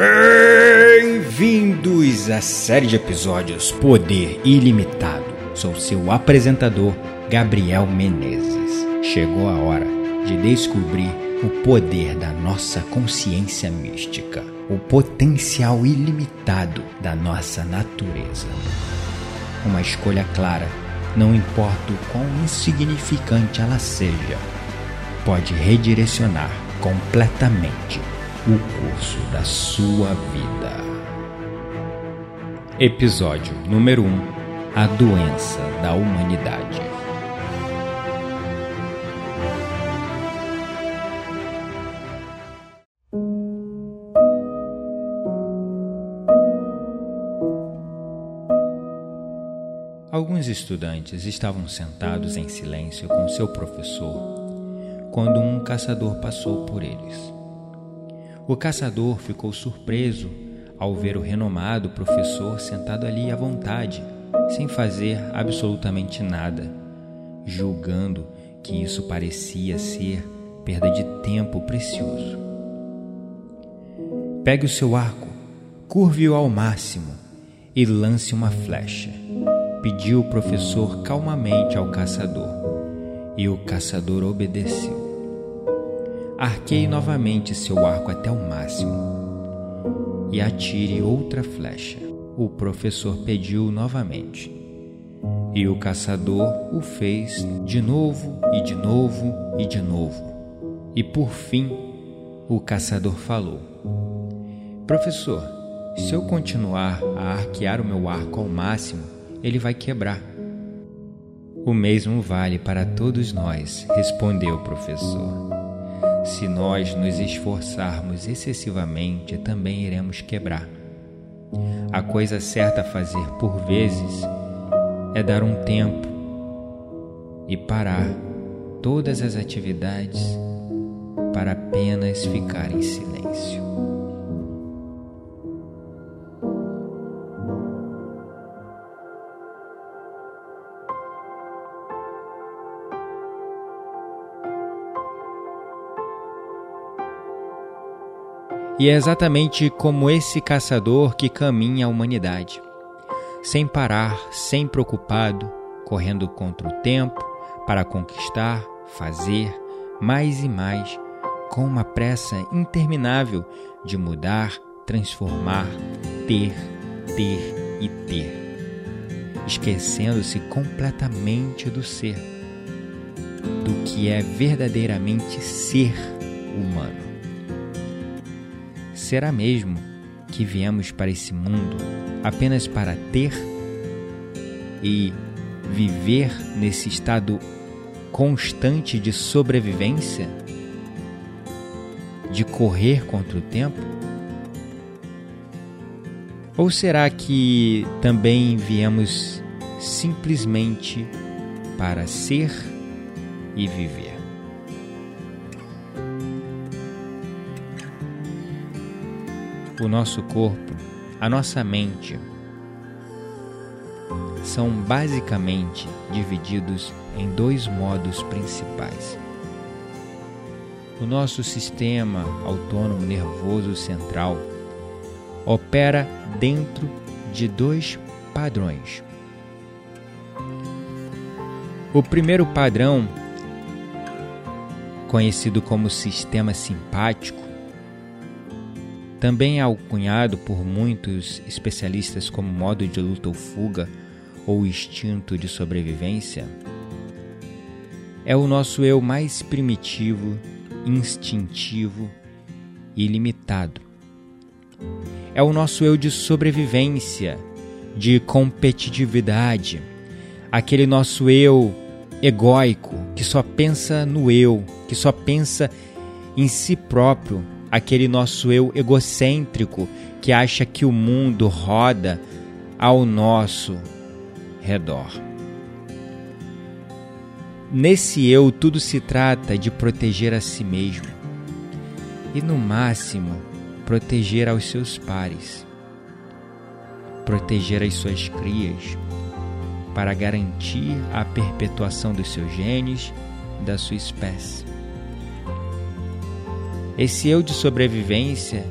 Bem-vindos à série de episódios Poder Ilimitado. Sou seu apresentador, Gabriel Menezes. Chegou a hora de descobrir o poder da nossa consciência mística, o potencial ilimitado da nossa natureza. Uma escolha clara, não importa o quão insignificante ela seja, pode redirecionar completamente o curso da sua vida. Episódio número 1 um, A doença da humanidade. Alguns estudantes estavam sentados em silêncio com seu professor quando um caçador passou por eles. O caçador ficou surpreso ao ver o renomado professor sentado ali à vontade, sem fazer absolutamente nada, julgando que isso parecia ser perda de tempo precioso. Pegue o seu arco, curve-o ao máximo e lance uma flecha, pediu o professor calmamente ao caçador, e o caçador obedeceu. Arqueie novamente seu arco até o máximo e atire outra flecha. O professor pediu novamente. E o caçador o fez de novo e de novo e de novo. E por fim, o caçador falou: Professor, se eu continuar a arquear o meu arco ao máximo, ele vai quebrar. O mesmo vale para todos nós, respondeu o professor. Se nós nos esforçarmos excessivamente, também iremos quebrar. A coisa certa a fazer por vezes é dar um tempo e parar todas as atividades para apenas ficar em silêncio. E é exatamente como esse caçador que caminha a humanidade, sem parar, sem preocupado, correndo contra o tempo para conquistar, fazer mais e mais, com uma pressa interminável de mudar, transformar, ter, ter e ter, esquecendo-se completamente do ser, do que é verdadeiramente ser humano. Será mesmo que viemos para esse mundo apenas para ter e viver nesse estado constante de sobrevivência? De correr contra o tempo? Ou será que também viemos simplesmente para ser e viver? O nosso corpo, a nossa mente, são basicamente divididos em dois modos principais. O nosso sistema autônomo nervoso central opera dentro de dois padrões. O primeiro padrão, conhecido como sistema simpático, também é alcunhado por muitos especialistas como modo de luta ou fuga ou instinto de sobrevivência, é o nosso eu mais primitivo, instintivo e limitado. É o nosso eu de sobrevivência, de competitividade, aquele nosso eu egóico que só pensa no eu, que só pensa em si próprio aquele nosso eu egocêntrico que acha que o mundo roda ao nosso redor. Nesse eu, tudo se trata de proteger a si mesmo e, no máximo, proteger aos seus pares, proteger as suas crias, para garantir a perpetuação dos seus genes da sua espécie. Esse eu de sobrevivência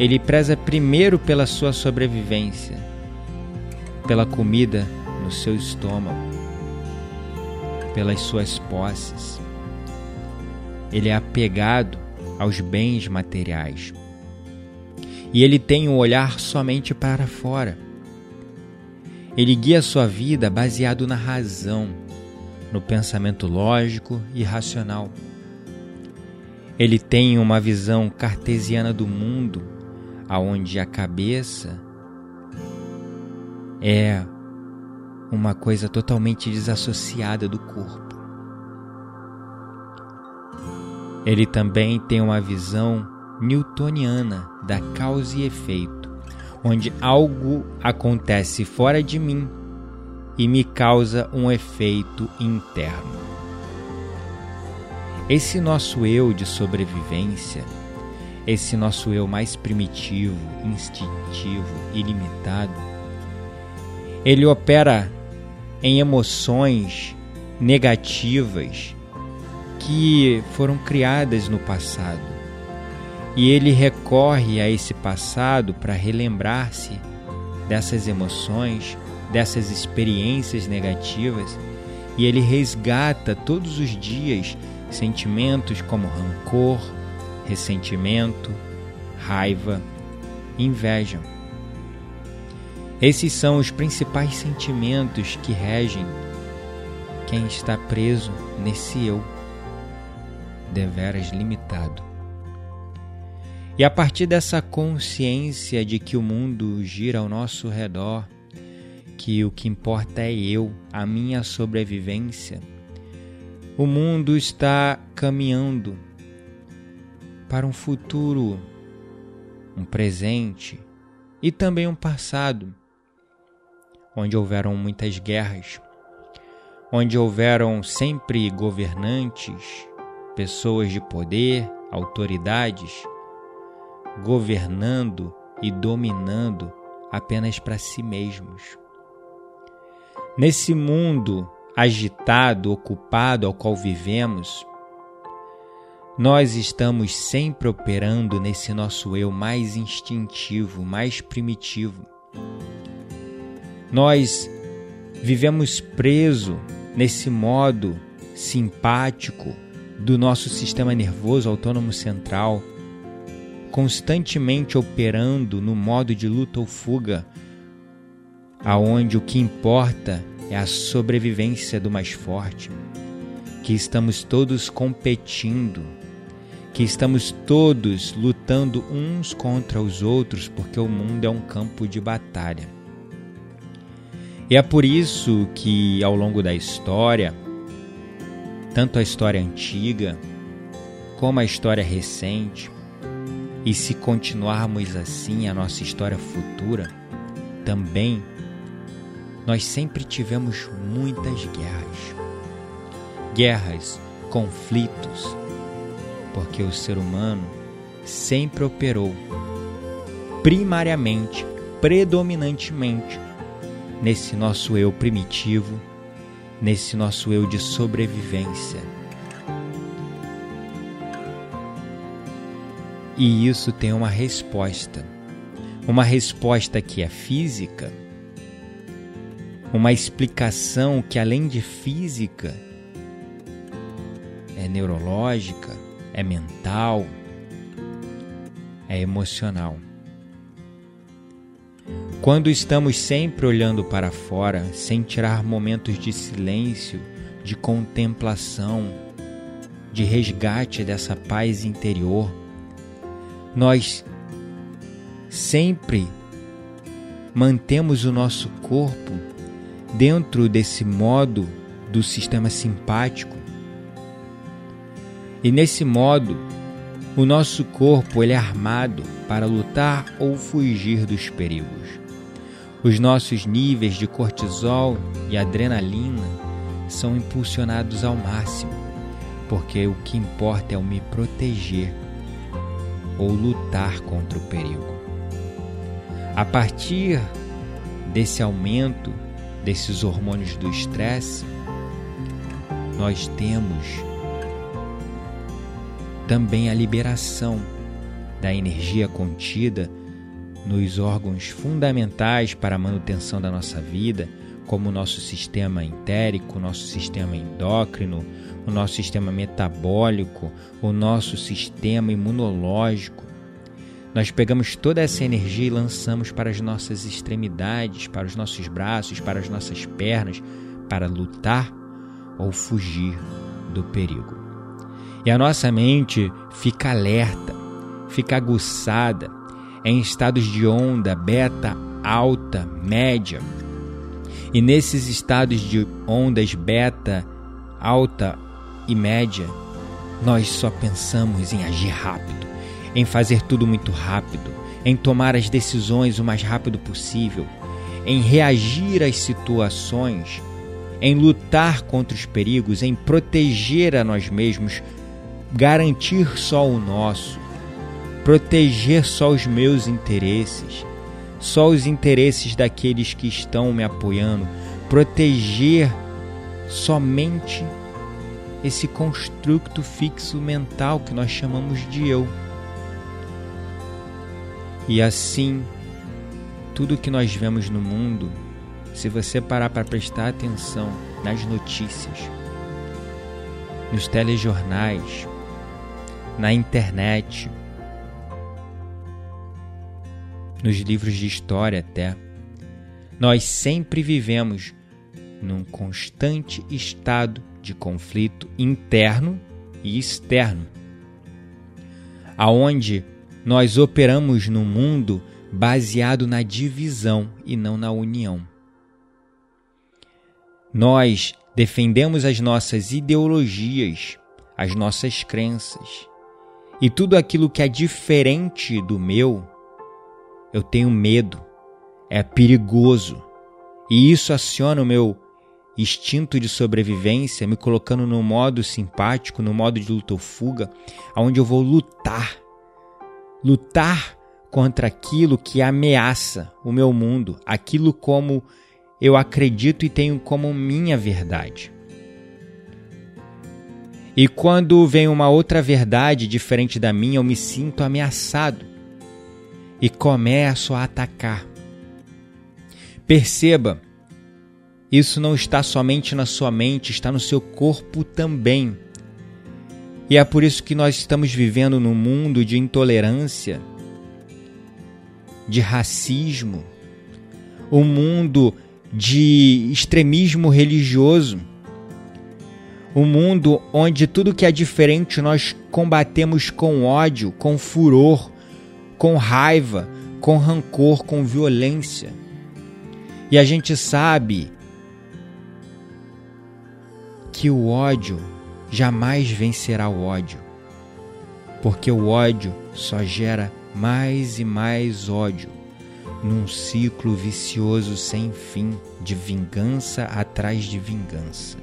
ele preza primeiro pela sua sobrevivência, pela comida no seu estômago, pelas suas posses. Ele é apegado aos bens materiais. E ele tem um olhar somente para fora. Ele guia sua vida baseado na razão, no pensamento lógico e racional. Ele tem uma visão cartesiana do mundo, aonde a cabeça é uma coisa totalmente desassociada do corpo. Ele também tem uma visão newtoniana da causa e efeito, onde algo acontece fora de mim e me causa um efeito interno. Esse nosso eu de sobrevivência, esse nosso eu mais primitivo, instintivo e limitado, ele opera em emoções negativas que foram criadas no passado. E ele recorre a esse passado para relembrar-se dessas emoções, dessas experiências negativas, e ele resgata todos os dias sentimentos como rancor, ressentimento, raiva, inveja. Esses são os principais sentimentos que regem quem está preso nesse eu deveras limitado. E a partir dessa consciência de que o mundo gira ao nosso redor, que o que importa é eu, a minha sobrevivência, o mundo está caminhando para um futuro, um presente e também um passado, onde houveram muitas guerras, onde houveram sempre governantes pessoas de poder, autoridades, governando e dominando apenas para si mesmos. Nesse mundo agitado, ocupado ao qual vivemos, nós estamos sempre operando nesse nosso eu mais instintivo, mais primitivo. Nós vivemos preso nesse modo simpático, do nosso sistema nervoso autônomo central, constantemente operando no modo de luta ou fuga, aonde o que importa é a sobrevivência do mais forte, que estamos todos competindo, que estamos todos lutando uns contra os outros, porque o mundo é um campo de batalha. E é por isso que, ao longo da história, tanto a história antiga como a história recente, e se continuarmos assim a nossa história futura, também nós sempre tivemos muitas guerras. Guerras, conflitos, porque o ser humano sempre operou primariamente, predominantemente nesse nosso eu primitivo nesse nosso eu de sobrevivência. E isso tem uma resposta. Uma resposta que é física, uma explicação que além de física é neurológica, é mental, é emocional. Quando estamos sempre olhando para fora, sem tirar momentos de silêncio, de contemplação, de resgate dessa paz interior, nós sempre mantemos o nosso corpo dentro desse modo do sistema simpático. E nesse modo, o nosso corpo ele é armado para lutar ou fugir dos perigos. Os nossos níveis de cortisol e adrenalina são impulsionados ao máximo, porque o que importa é o me proteger ou lutar contra o perigo. A partir desse aumento desses hormônios do estresse, nós temos também a liberação da energia contida nos órgãos fundamentais para a manutenção da nossa vida, como o nosso sistema entérico, o nosso sistema endócrino, o nosso sistema metabólico, o nosso sistema imunológico. Nós pegamos toda essa energia e lançamos para as nossas extremidades, para os nossos braços, para as nossas pernas, para lutar ou fugir do perigo. E a nossa mente fica alerta, fica aguçada, em estados de onda beta, alta, média. E nesses estados de ondas beta, alta e média, nós só pensamos em agir rápido, em fazer tudo muito rápido, em tomar as decisões o mais rápido possível, em reagir às situações, em lutar contra os perigos, em proteger a nós mesmos, garantir só o nosso, proteger só os meus interesses, só os interesses daqueles que estão me apoiando, proteger somente esse construto fixo mental que nós chamamos de eu. E assim, tudo que nós vemos no mundo, se você parar para prestar atenção nas notícias, nos telejornais, na internet, nos livros de história até, nós sempre vivemos num constante estado de conflito interno e externo, aonde nós operamos no mundo baseado na divisão e não na união. Nós defendemos as nossas ideologias, as nossas crenças, e tudo aquilo que é diferente do meu, eu tenho medo, é perigoso, e isso aciona o meu instinto de sobrevivência, me colocando no modo simpático, no modo de luta ou fuga, onde eu vou lutar. Lutar contra aquilo que ameaça o meu mundo, aquilo como eu acredito e tenho como minha verdade. E quando vem uma outra verdade diferente da minha, eu me sinto ameaçado e começo a atacar. Perceba isso não está somente na sua mente, está no seu corpo também. E é por isso que nós estamos vivendo num mundo de intolerância, de racismo, um mundo de extremismo religioso, um mundo onde tudo que é diferente nós combatemos com ódio, com furor, com raiva, com rancor, com violência. E a gente sabe que o ódio jamais vencerá o ódio, porque o ódio só gera mais e mais ódio num ciclo vicioso sem fim de vingança atrás de vingança.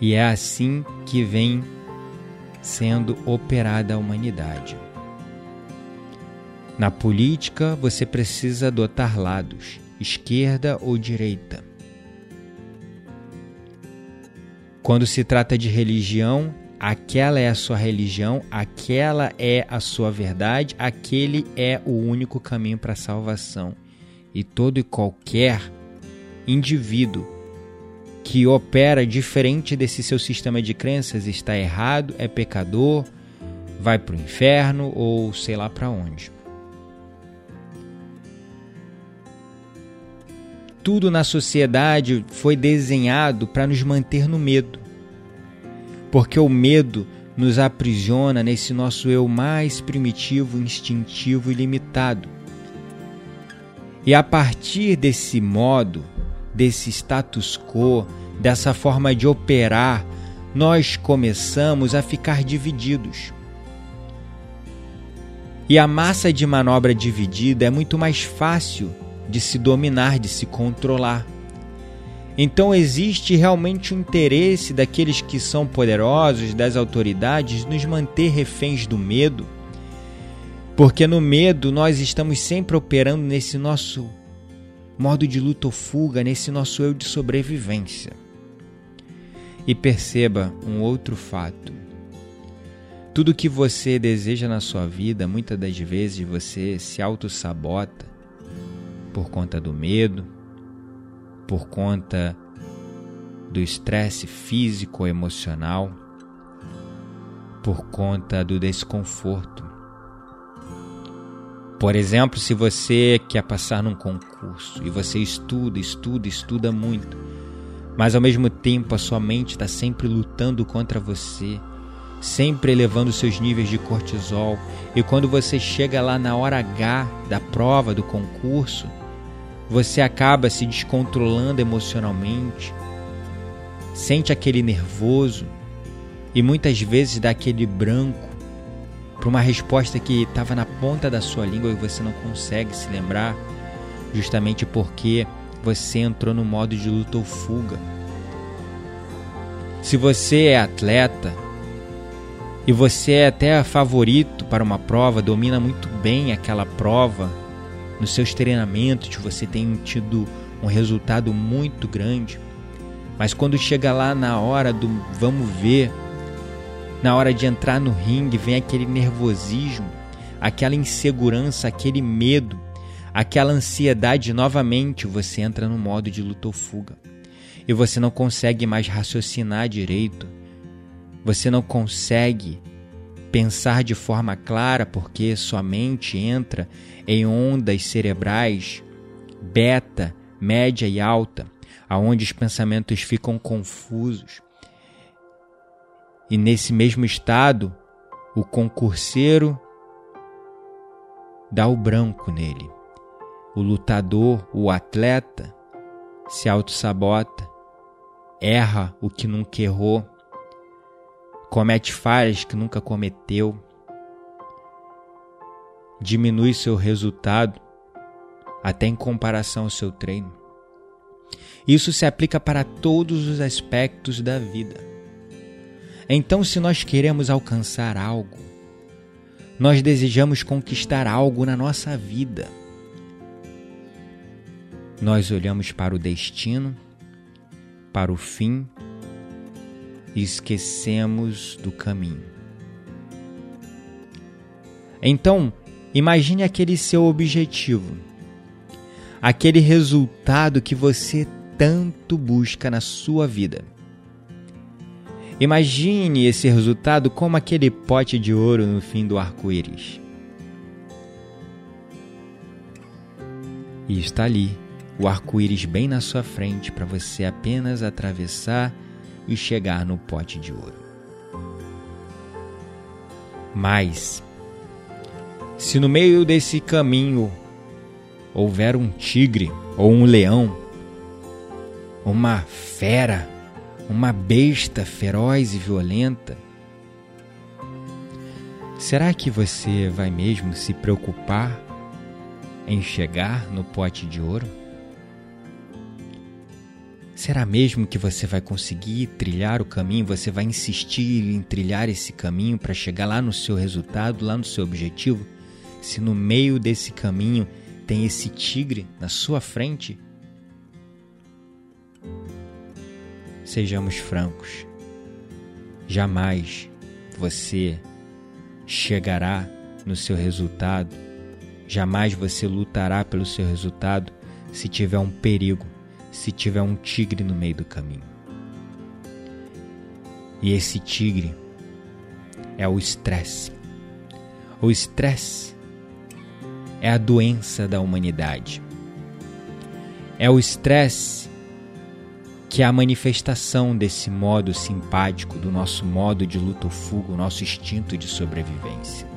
E é assim que vem sendo operada a humanidade. Na política, você precisa adotar lados, esquerda ou direita. Quando se trata de religião, aquela é a sua religião, aquela é a sua verdade, aquele é o único caminho para a salvação. E todo e qualquer indivíduo que opera diferente desse seu sistema de crenças está errado, é pecador, vai para o inferno ou sei lá para onde. Tudo na sociedade foi desenhado para nos manter no medo. Porque o medo nos aprisiona nesse nosso eu mais primitivo, instintivo e limitado. E a partir desse modo, desse status quo, dessa forma de operar, nós começamos a ficar divididos. E a massa de manobra dividida é muito mais fácil de se dominar, de se controlar. Então existe realmente o interesse daqueles que são poderosos, das autoridades, nos manter reféns do medo, porque no medo nós estamos sempre operando nesse nosso modo de luta ou fuga, nesse nosso eu de sobrevivência. E perceba um outro fato. Tudo que você deseja na sua vida, muitas das vezes você se auto-sabota por conta do medo, por conta do estresse físico ou emocional, por conta do desconforto. Por exemplo, se você quer passar num concurso e você estuda, estuda, estuda muito, mas ao mesmo tempo a sua mente está sempre lutando contra você, sempre elevando seus níveis de cortisol, e quando você chega lá na hora H da prova, do concurso, você acaba se descontrolando emocionalmente, sente aquele nervoso e muitas vezes dá aquele branco para uma resposta que estava na ponta da sua língua e você não consegue se lembrar, justamente porque você entrou no modo de luta ou fuga. Se você é atleta e você é até favorito para uma prova, domina muito bem aquela prova, nos seus treinamentos você tem tido um resultado muito grande, mas quando chega lá na hora do vamos ver, na hora de entrar no ringue, vem aquele nervosismo, aquela insegurança, aquele medo, aquela ansiedade novamente, você entra no modo de luta ou fuga. E você não consegue mais raciocinar direito. Você não consegue pensar de forma clara porque sua mente entra em ondas cerebrais beta, média e alta, aonde os pensamentos ficam confusos. E nesse mesmo estado, o concurseiro dá o branco nele. O lutador, o atleta, se auto-sabota, erra o que nunca errou, comete falhas que nunca cometeu, diminui seu resultado até em comparação ao seu treino. Isso se aplica para todos os aspectos da vida. Então, se nós queremos alcançar algo, nós desejamos conquistar algo na nossa vida, nós olhamos para o destino, para o fim e esquecemos do caminho. Então, imagine aquele seu objetivo, aquele resultado que você tanto busca na sua vida. Imagine esse resultado como aquele pote de ouro no fim do arco-íris. E está ali, o arco-íris bem na sua frente para você apenas atravessar e chegar no pote de ouro. Mas, se no meio desse caminho houver um tigre ou um leão, uma fera, uma besta feroz e violenta, será que você vai mesmo se preocupar em chegar no pote de ouro? Será mesmo que você vai conseguir trilhar o caminho? Você vai insistir em trilhar esse caminho para chegar lá no seu resultado, lá no seu objetivo? Se no meio desse caminho tem esse tigre na sua frente? Sejamos francos. Jamais você chegará no seu resultado, jamais você lutará pelo seu resultado se tiver um perigo se tiver um tigre no meio do caminho. E esse tigre é o estresse. O estresse é a doença da humanidade. É o estresse que é a manifestação desse modo simpático, do nosso modo de luta ou fuga, o nosso instinto de sobrevivência.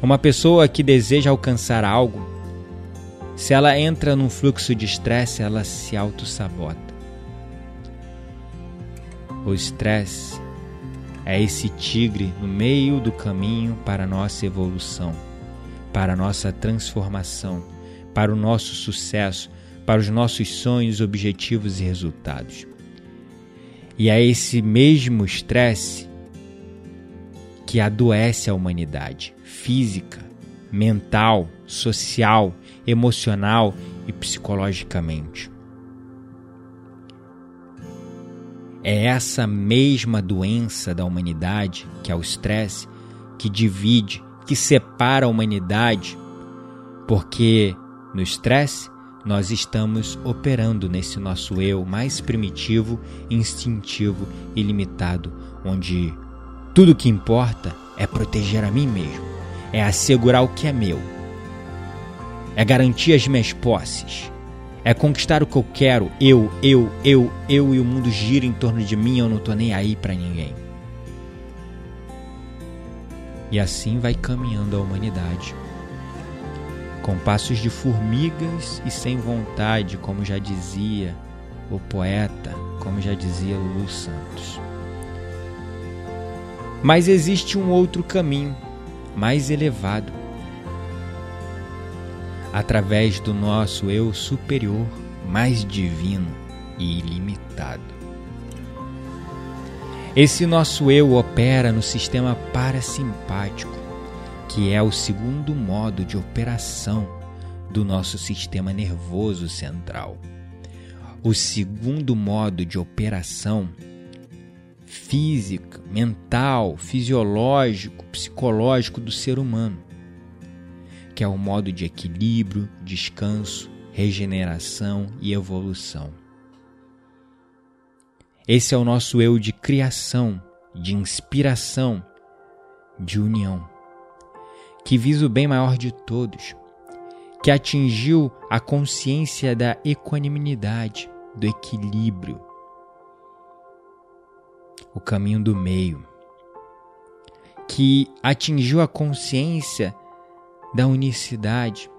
Uma pessoa que deseja alcançar algo se ela entra num fluxo de estresse, ela se auto-sabota. O estresse é esse tigre no meio do caminho para a nossa evolução, para a nossa transformação, para o nosso sucesso, para os nossos sonhos, objetivos e resultados. E é esse mesmo estresse que adoece a humanidade física, mental, social, emocional e psicologicamente. É essa mesma doença da humanidade, que é o estresse, que divide, que separa a humanidade, porque no estresse nós estamos operando nesse nosso eu mais primitivo, instintivo e limitado, onde tudo que importa é proteger a mim mesmo, é assegurar o que é meu, é garantir as minhas posses, é conquistar o que eu quero, eu, eu, eu, eu e o mundo gira em torno de mim, eu não tô nem aí para ninguém. E assim vai caminhando a humanidade. Com passos de formigas e sem vontade, como já dizia o poeta, como já dizia Lulu Santos. Mas existe um outro caminho, mais elevado, através do nosso eu superior, mais divino e ilimitado. Esse nosso eu opera no sistema parasimpático, que é o segundo modo de operação do nosso sistema nervoso central. O segundo modo de operação física, mental, fisiológico, psicológico do ser humano que é o modo de equilíbrio, descanso, regeneração e evolução. Esse é o nosso eu de criação, de inspiração, de união, que visa o bem maior de todos, que atingiu a consciência da equanimidade, do equilíbrio, o caminho do meio, que atingiu a consciência da unicidade,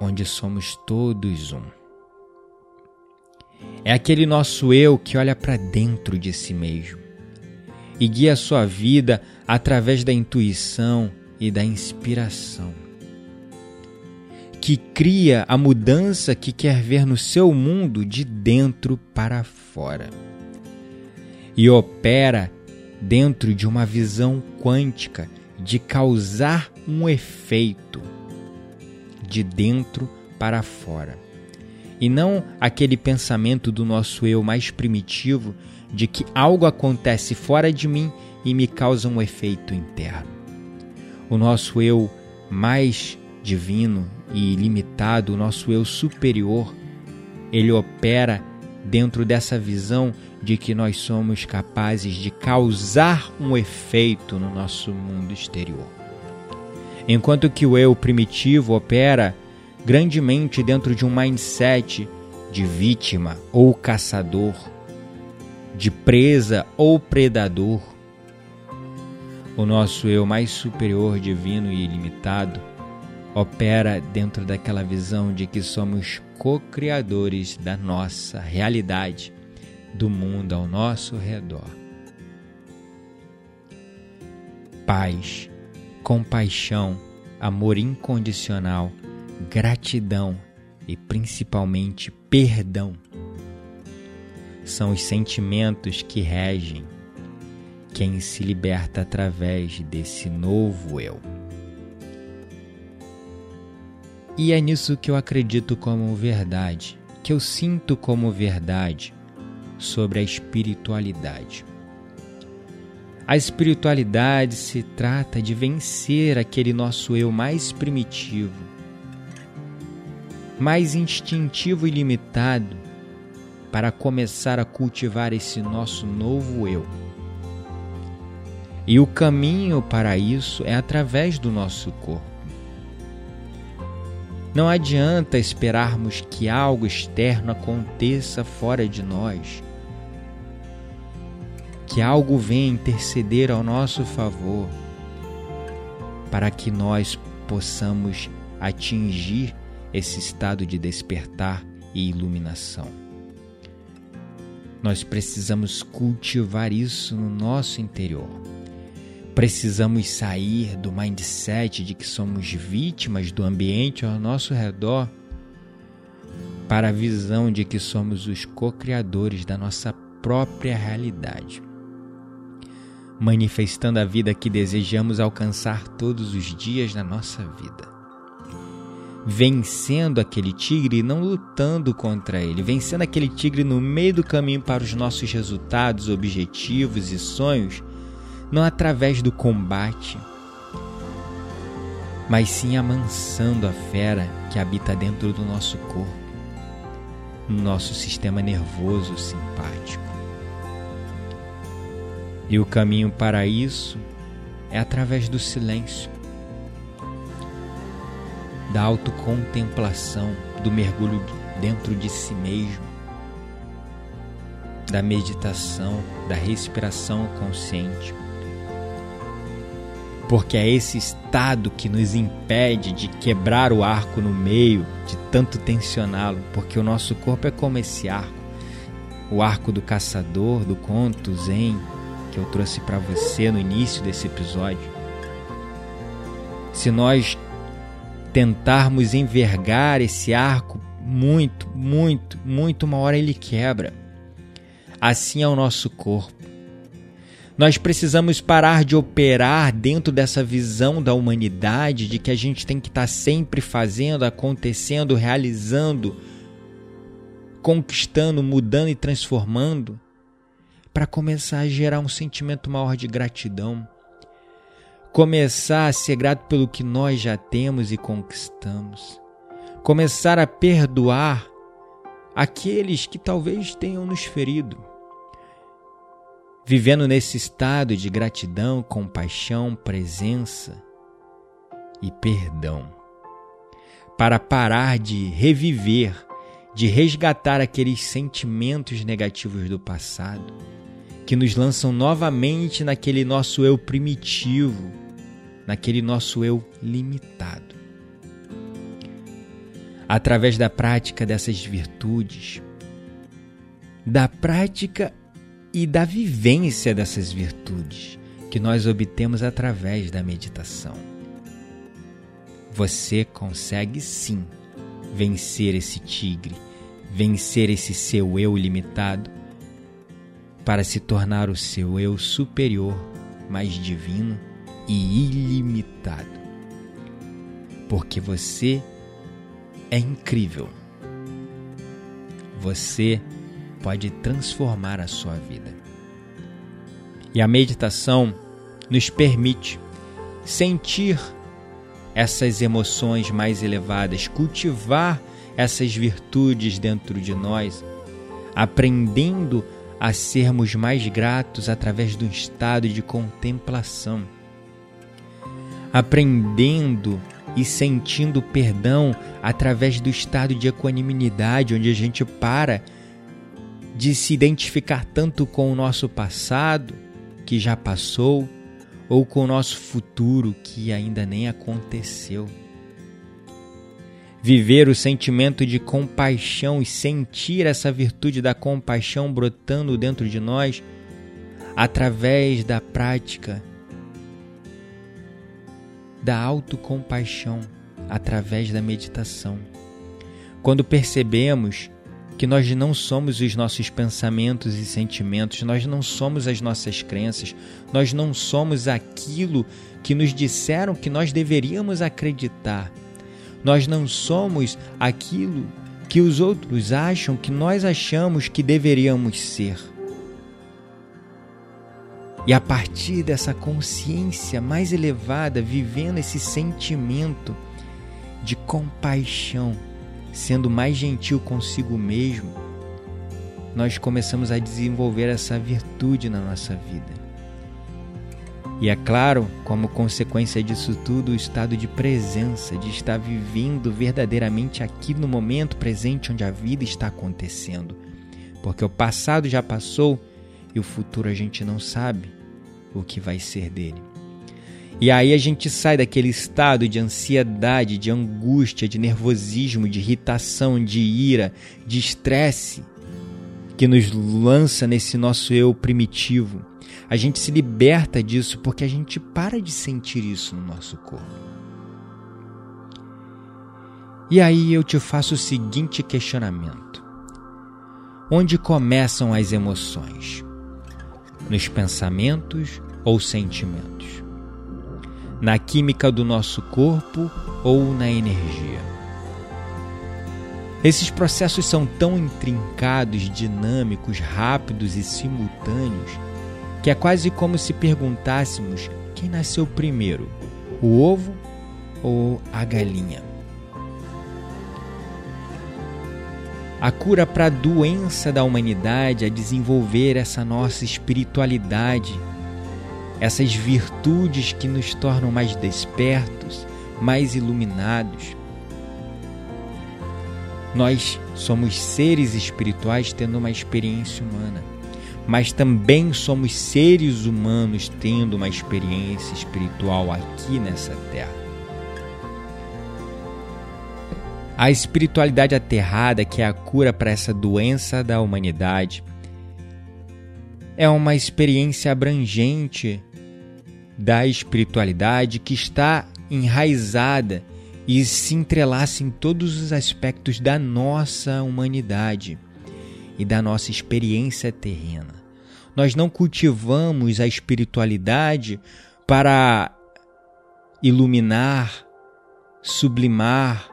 onde somos todos um. É aquele nosso eu que olha para dentro de si mesmo e guia a sua vida através da intuição e da inspiração. Que cria a mudança que quer ver no seu mundo de dentro para fora. E opera dentro de uma visão quântica de causar um efeito de dentro para fora. E não aquele pensamento do nosso eu mais primitivo de que algo acontece fora de mim e me causa um efeito interno. O nosso eu mais divino e ilimitado, o nosso eu superior, ele opera dentro dessa visão de que nós somos capazes de causar um efeito no nosso mundo exterior. Enquanto que o eu primitivo opera grandemente dentro de um mindset de vítima ou caçador, de presa ou predador, o nosso eu mais superior, divino e ilimitado opera dentro daquela visão de que somos co-criadores da nossa realidade do mundo ao nosso redor. Paz, compaixão, amor incondicional, gratidão e principalmente perdão são os sentimentos que regem quem se liberta através desse novo eu. E é nisso que eu acredito como verdade, que eu sinto como verdade sobre a espiritualidade. A espiritualidade se trata de vencer aquele nosso eu mais primitivo, mais instintivo e limitado, para começar a cultivar esse nosso novo eu. E o caminho para isso é através do nosso corpo. Não adianta esperarmos que algo externo aconteça fora de nós que algo venha interceder ao nosso favor, para que nós possamos atingir esse estado de despertar e iluminação. Nós precisamos cultivar isso no nosso interior. Precisamos sair do mindset de que somos vítimas do ambiente ao nosso redor para a visão de que somos os co-criadores da nossa própria realidade. Manifestando a vida que desejamos alcançar todos os dias na nossa vida. vencendo aquele tigre e não lutando contra ele, vencendo aquele tigre no meio do caminho para os nossos resultados, objetivos e sonhos, não através do combate, mas sim amansando a fera que habita dentro do nosso corpo, no nosso sistema nervoso simpático. E o caminho para isso é através do silêncio da autocontemplação, do mergulho dentro de si mesmo, da meditação, da respiração consciente. Porque é esse estado que nos impede de quebrar o arco no meio, de tanto tensioná-lo, porque o nosso corpo é como esse arco, o arco do caçador, do conto zen que eu trouxe para você no início desse episódio. Se nós tentarmos envergar esse arco muito, muito, muito, uma hora ele quebra. Assim é o nosso corpo. Nós precisamos parar de operar dentro dessa visão da humanidade de que a gente tem que estar sempre fazendo, acontecendo, realizando, conquistando, mudando e transformando, para começar a gerar um sentimento maior de gratidão começar a ser grato pelo que nós já temos e conquistamos, começar a perdoar aqueles que talvez tenham nos ferido. Vivendo nesse estado de gratidão, compaixão, presença e perdão, para parar de reviver, de resgatar aqueles sentimentos negativos do passado que nos lançam novamente naquele nosso eu primitivo, naquele nosso eu limitado. Através da prática dessas virtudes, da prática e da vivência dessas virtudes que nós obtemos através da meditação. Você consegue sim vencer esse tigre, vencer esse seu eu limitado para se tornar o seu eu superior, mais divino e ilimitado. Porque você é incrível. Você pode transformar a sua vida. E a meditação nos permite sentir essas emoções mais elevadas, cultivar essas virtudes dentro de nós, aprendendo a sermos mais gratos através do estado de contemplação, aprendendo e sentindo perdão através do estado de equanimidade, onde a gente para de se identificar tanto com o nosso passado, que já passou, ou com o nosso futuro, que ainda nem aconteceu viver o sentimento de compaixão e sentir essa virtude da compaixão brotando dentro de nós através da prática da autocompaixão, através da meditação. Quando percebemos que nós não somos os nossos pensamentos e sentimentos, nós não somos as nossas crenças, nós não somos aquilo que nos disseram que nós deveríamos acreditar nós não somos aquilo que os outros acham que nós achamos que deveríamos ser. E a partir dessa consciência mais elevada, vivendo esse sentimento de compaixão, sendo mais gentil consigo mesmo, nós começamos a desenvolver essa virtude na nossa vida. E é claro, como consequência disso tudo, o estado de presença, de estar vivendo verdadeiramente aqui no momento presente onde a vida está acontecendo. Porque o passado já passou e o futuro a gente não sabe o que vai ser dele. E aí a gente sai daquele estado de ansiedade, de angústia, de nervosismo, de irritação, de ira, de estresse que nos lança nesse nosso eu primitivo a gente se liberta disso porque a gente para de sentir isso no nosso corpo. E aí eu te faço o seguinte questionamento: Onde começam as emoções? Nos pensamentos ou sentimentos? Na química do nosso corpo ou na energia? Esses processos são tão intrincados, dinâmicos, rápidos e simultâneos que é quase como se perguntássemos quem nasceu primeiro, o ovo ou a galinha. A cura para a doença da humanidade é desenvolver essa nossa espiritualidade, essas virtudes que nos tornam mais despertos, mais iluminados. Nós somos seres espirituais tendo uma experiência humana, mas também somos seres humanos tendo uma experiência espiritual aqui nessa terra. A espiritualidade aterrada, que é a cura para essa doença da humanidade, é uma experiência abrangente da espiritualidade que está enraizada e se entrelaça em todos os aspectos da nossa humanidade e da nossa experiência terrena. Nós não cultivamos a espiritualidade para iluminar, sublimar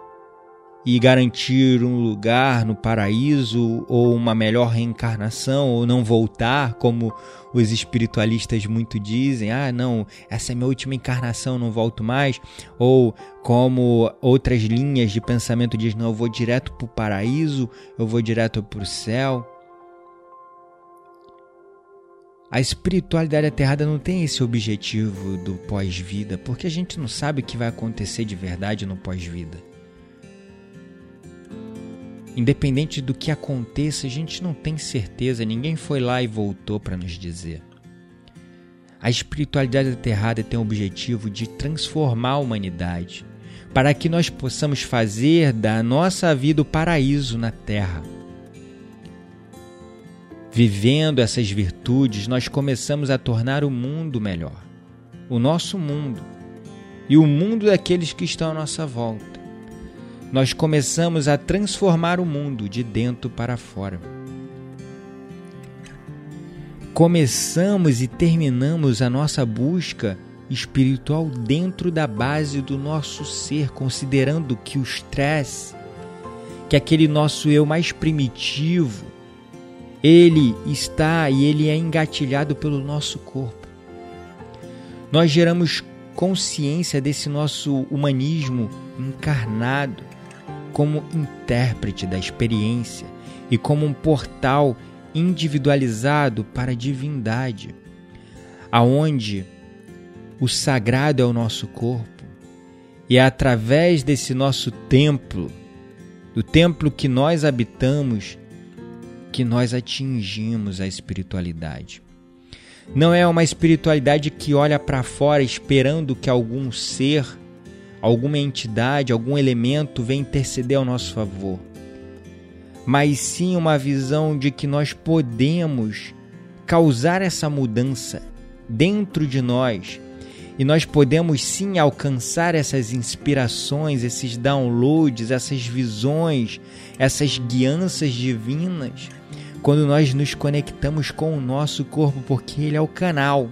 e garantir um lugar no paraíso ou uma melhor reencarnação ou não voltar, como os espiritualistas muito dizem, ah, não, essa é minha última encarnação, não volto mais, ou como outras linhas de pensamento dizem, não, eu vou direto para o paraíso, eu vou direto para o céu. A espiritualidade aterrada não tem esse objetivo do pós-vida, porque a gente não sabe o que vai acontecer de verdade no pós-vida. Independente do que aconteça, a gente não tem certeza, ninguém foi lá e voltou para nos dizer. A espiritualidade aterrada tem o objetivo de transformar a humanidade, para que nós possamos fazer da nossa vida o paraíso na terra. Vivendo essas virtudes, nós começamos a tornar o mundo melhor, o nosso mundo e o mundo daqueles que estão à nossa volta nós começamos a transformar o mundo de dentro para fora. Começamos e terminamos a nossa busca espiritual dentro da base do nosso ser, considerando que o estresse, que aquele nosso eu mais primitivo, ele está e ele é engatilhado pelo nosso corpo. Nós geramos consciência desse nosso humanismo encarnado como intérprete da experiência e como um portal individualizado para a divindade, aonde o sagrado é o nosso corpo e é através desse nosso templo, do templo que nós habitamos, que nós atingimos a espiritualidade. Não é uma espiritualidade que olha para fora esperando que algum ser alguma entidade, algum elemento vem interceder ao nosso favor, mas sim uma visão de que nós podemos causar essa mudança dentro de nós. E nós podemos sim alcançar essas inspirações, esses downloads, essas visões, essas guianças divinas quando nós nos conectamos com o nosso corpo, porque ele é o canal,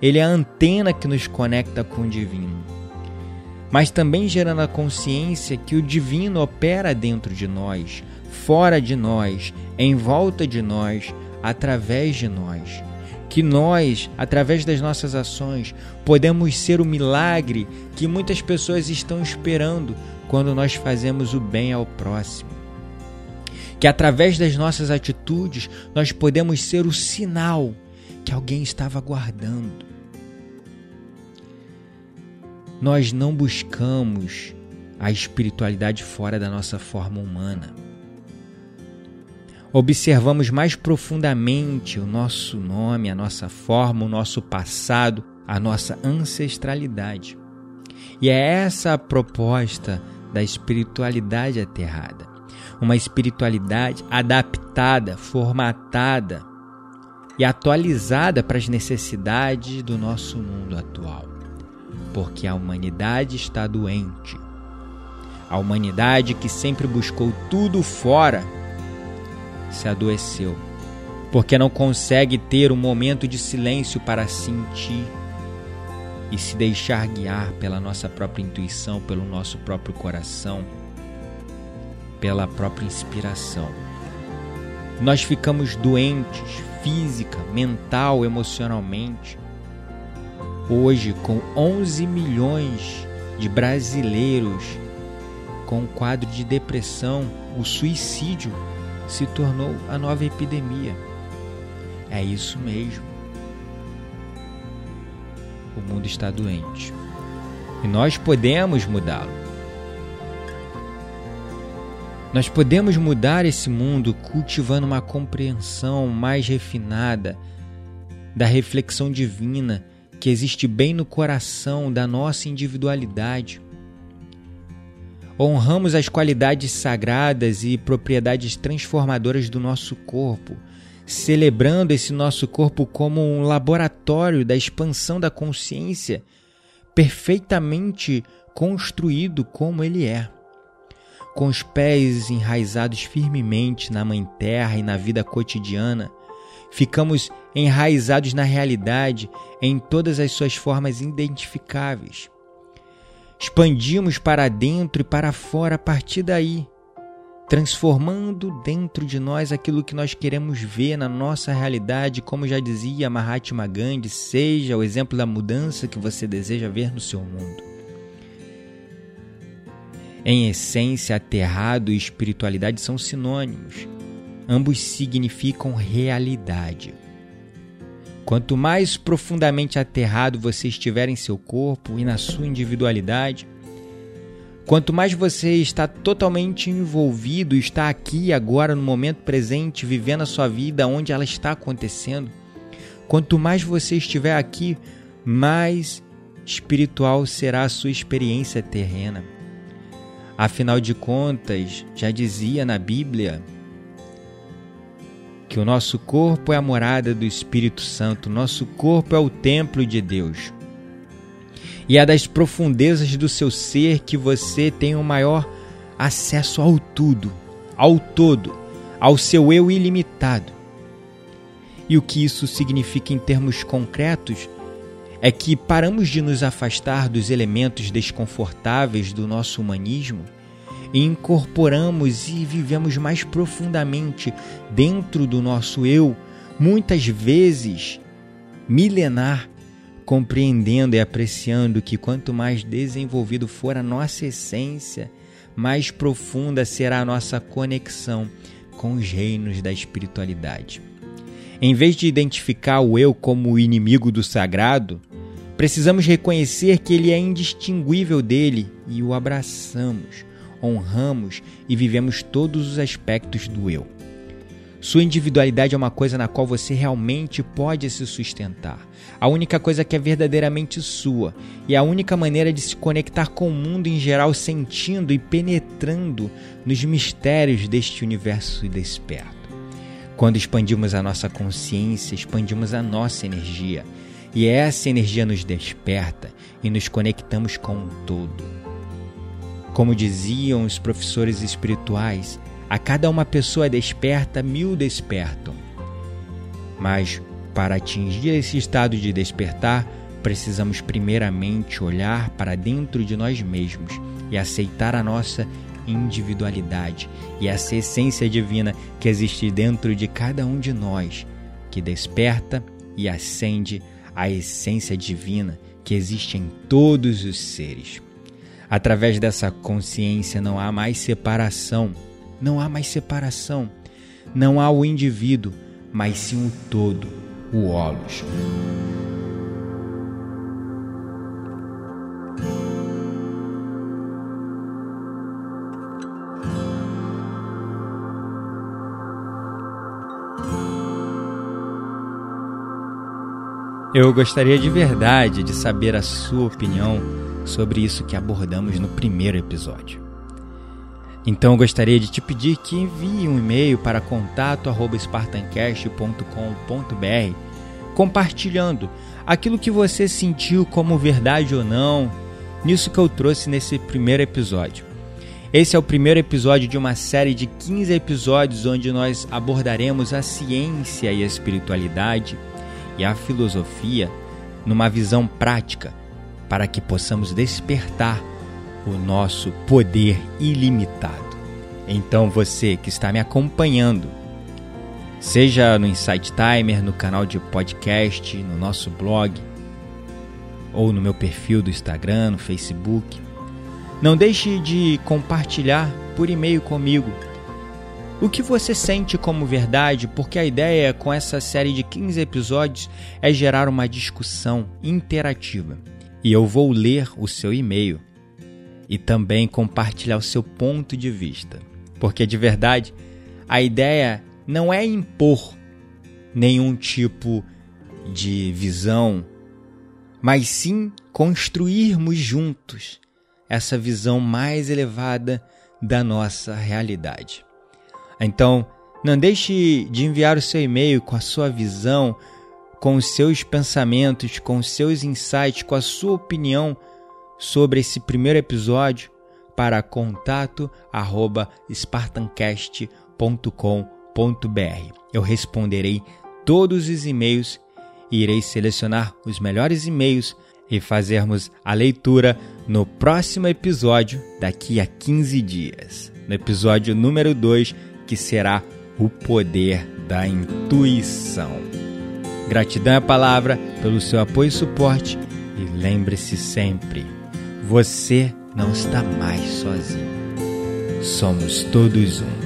ele é a antena que nos conecta com o divino mas também gerando a consciência que o divino opera dentro de nós, fora de nós, em volta de nós, através de nós. Que nós, através das nossas ações, podemos ser o milagre que muitas pessoas estão esperando quando nós fazemos o bem ao próximo. Que através das nossas atitudes nós podemos ser o sinal que alguém estava guardando nós não buscamos a espiritualidade fora da nossa forma humana. Observamos mais profundamente o nosso nome, a nossa forma, o nosso passado, a nossa ancestralidade. E é essa a proposta da espiritualidade aterrada. Uma espiritualidade adaptada, formatada e atualizada para as necessidades do nosso mundo atual porque a humanidade está doente. A humanidade que sempre buscou tudo fora se adoeceu, porque não consegue ter um momento de silêncio para sentir e se deixar guiar pela nossa própria intuição, pelo nosso próprio coração. pela própria inspiração. Nós ficamos doentes física, mental, emocionalmente. Hoje, com 11 milhões de brasileiros com quadro de depressão, o suicídio se tornou a nova epidemia. É isso mesmo. O mundo está doente. E nós podemos mudá-lo. Nós podemos mudar esse mundo cultivando uma compreensão mais refinada da reflexão divina que existe bem no coração da nossa individualidade. Honramos as qualidades sagradas e propriedades transformadoras do nosso corpo, celebrando esse nosso corpo como um laboratório da expansão da consciência, perfeitamente construído como ele é. Com os pés enraizados firmemente na Mãe Terra e na vida cotidiana, ficamos enraizados na realidade em todas as suas formas identificáveis. Expandimos para dentro e para fora a partir daí, transformando dentro de nós aquilo que nós queremos ver na nossa realidade, como já dizia Mahatma Gandhi, seja o exemplo da mudança que você deseja ver no seu mundo. Em essência, aterrado e espiritualidade são sinônimos. Ambos significam realidade. Quanto mais profundamente aterrado você estiver em seu corpo e na sua individualidade, Quanto mais você está totalmente envolvido, está aqui agora no momento presente, vivendo a sua vida onde ela está acontecendo, quanto mais você estiver aqui, mais espiritual será a sua experiência terrena. Afinal de contas, já dizia na Bíblia que o nosso corpo é a morada do Espírito Santo, nosso corpo é o templo de Deus e é das profundezas do seu ser que você tem o maior acesso ao tudo, ao todo, ao seu eu ilimitado. E o que isso significa em termos concretos é que paramos de nos afastar dos elementos desconfortáveis do nosso humanismo e incorporamos e vivemos mais profundamente dentro do nosso eu, muitas vezes milenar, compreendendo e apreciando que quanto mais desenvolvido for a nossa essência, mais profunda será a nossa conexão com os reinos da espiritualidade. Em vez de identificar o eu como o inimigo do sagrado, precisamos reconhecer que ele é indistinguível dele e o abraçamos, honramos e vivemos todos os aspectos do eu. Sua individualidade é uma coisa na qual você realmente pode se sustentar. A única coisa que é verdadeiramente sua e a única maneira de se conectar com o mundo em geral, sentindo e penetrando nos mistérios deste universo desperto. Quando expandimos a nossa consciência, expandimos a nossa energia. E essa energia nos desperta e nos conectamos com o todo. Como diziam os professores espirituais, a cada uma pessoa desperta, mil despertam. Mas para atingir esse estado de despertar, precisamos primeiramente olhar para dentro de nós mesmos e aceitar a nossa individualidade e essa essência divina que existe dentro de cada um de nós, que desperta e acende a essência divina que existe em todos os seres. Através dessa consciência não há mais separação não há mais separação. Não há o indivíduo, mas sim o todo, o holos. Eu gostaria de verdade de saber a sua opinião sobre isso que abordamos no primeiro episódio. Então gostaria de te pedir que envie um e-mail para contato@spartancast.com.br compartilhando aquilo que você sentiu como verdade ou não nisso que eu trouxe nesse primeiro episódio. Esse é o primeiro episódio de uma série de 15 episódios onde nós abordaremos a ciência e a espiritualidade e a filosofia numa visão prática para que possamos despertar o nosso poder ilimitado. Então você que está me acompanhando, seja no Insight Timer, no canal de podcast, no nosso blog, ou no meu perfil do Instagram, no Facebook, não deixe de compartilhar por e-mail comigo o que você sente como verdade, porque a ideia com essa série de 15 episódios é gerar uma discussão interativa. E eu vou ler o seu e-mail e também compartilhar o seu ponto de vista. Porque de verdade, a ideia não é impor nenhum tipo de visão, mas sim construirmos juntos essa visão mais elevada da nossa realidade. Então, não deixe de enviar o seu e-mail com a sua visão, com os seus pensamentos, com os seus insights, com a sua opinião sobre esse primeiro episódio para contato@spartancast.com.br. Eu responderei todos os e-mails e irei selecionar os melhores e-mails e fazermos a leitura no próximo episódio daqui a 15 dias. No episódio número 2 que será o poder da intuição. Gratidão à palavra pelo seu apoio e suporte e lembre-se sempre, você não está mais sozinho. Somos todos um.